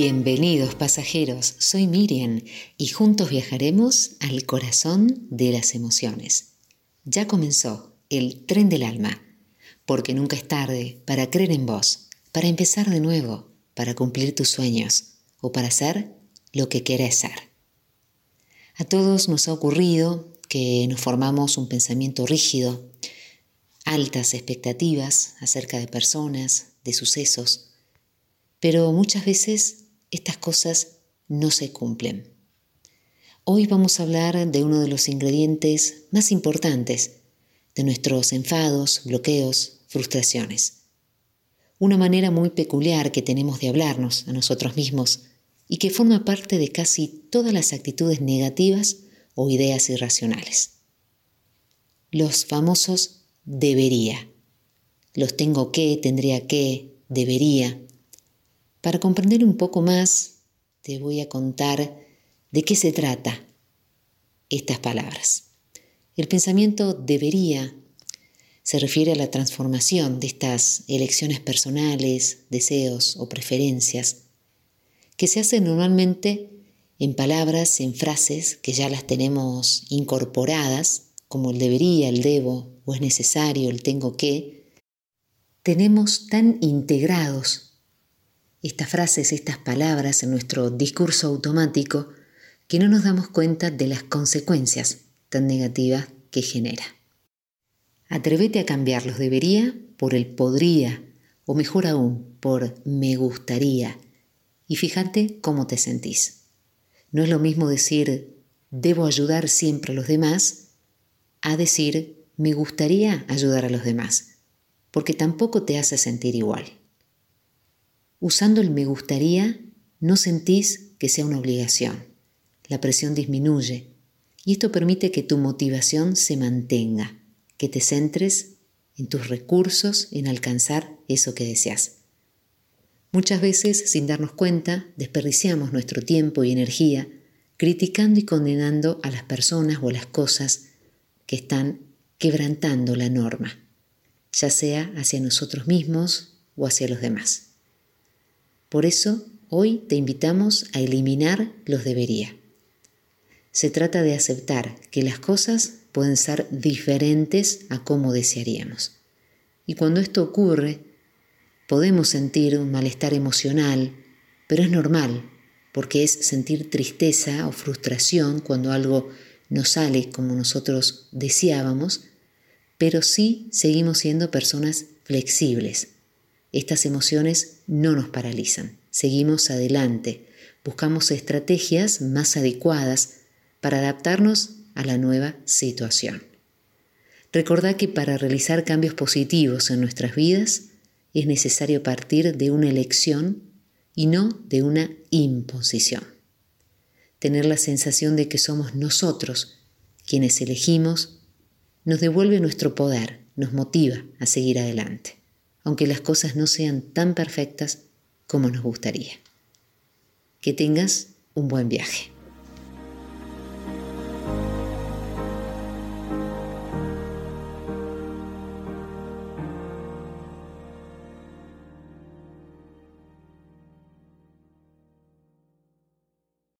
Bienvenidos pasajeros, soy Miriam y juntos viajaremos al corazón de las emociones. Ya comenzó el tren del alma, porque nunca es tarde para creer en vos, para empezar de nuevo, para cumplir tus sueños o para ser lo que querés ser. A todos nos ha ocurrido que nos formamos un pensamiento rígido, altas expectativas acerca de personas, de sucesos, pero muchas veces estas cosas no se cumplen. Hoy vamos a hablar de uno de los ingredientes más importantes de nuestros enfados, bloqueos, frustraciones. Una manera muy peculiar que tenemos de hablarnos a nosotros mismos y que forma parte de casi todas las actitudes negativas o ideas irracionales. Los famosos debería. Los tengo que, tendría que, debería. Para comprender un poco más, te voy a contar de qué se trata estas palabras. El pensamiento debería se refiere a la transformación de estas elecciones personales, deseos o preferencias, que se hacen normalmente en palabras, en frases que ya las tenemos incorporadas, como el debería, el debo, o es necesario, el tengo que, tenemos tan integrados estas frases, estas palabras en nuestro discurso automático que no nos damos cuenta de las consecuencias tan negativas que genera. Atrévete a cambiar los debería por el podría o mejor aún por me gustaría y fíjate cómo te sentís. No es lo mismo decir debo ayudar siempre a los demás a decir me gustaría ayudar a los demás, porque tampoco te hace sentir igual. Usando el me gustaría, no sentís que sea una obligación. La presión disminuye y esto permite que tu motivación se mantenga, que te centres en tus recursos, en alcanzar eso que deseas. Muchas veces, sin darnos cuenta, desperdiciamos nuestro tiempo y energía criticando y condenando a las personas o a las cosas que están quebrantando la norma, ya sea hacia nosotros mismos o hacia los demás. Por eso, hoy te invitamos a eliminar los debería. Se trata de aceptar que las cosas pueden ser diferentes a como desearíamos. Y cuando esto ocurre, podemos sentir un malestar emocional, pero es normal, porque es sentir tristeza o frustración cuando algo no sale como nosotros deseábamos, pero sí seguimos siendo personas flexibles, estas emociones no nos paralizan, seguimos adelante, buscamos estrategias más adecuadas para adaptarnos a la nueva situación. Recordá que para realizar cambios positivos en nuestras vidas es necesario partir de una elección y no de una imposición. Tener la sensación de que somos nosotros quienes elegimos nos devuelve nuestro poder, nos motiva a seguir adelante aunque las cosas no sean tan perfectas como nos gustaría. Que tengas un buen viaje.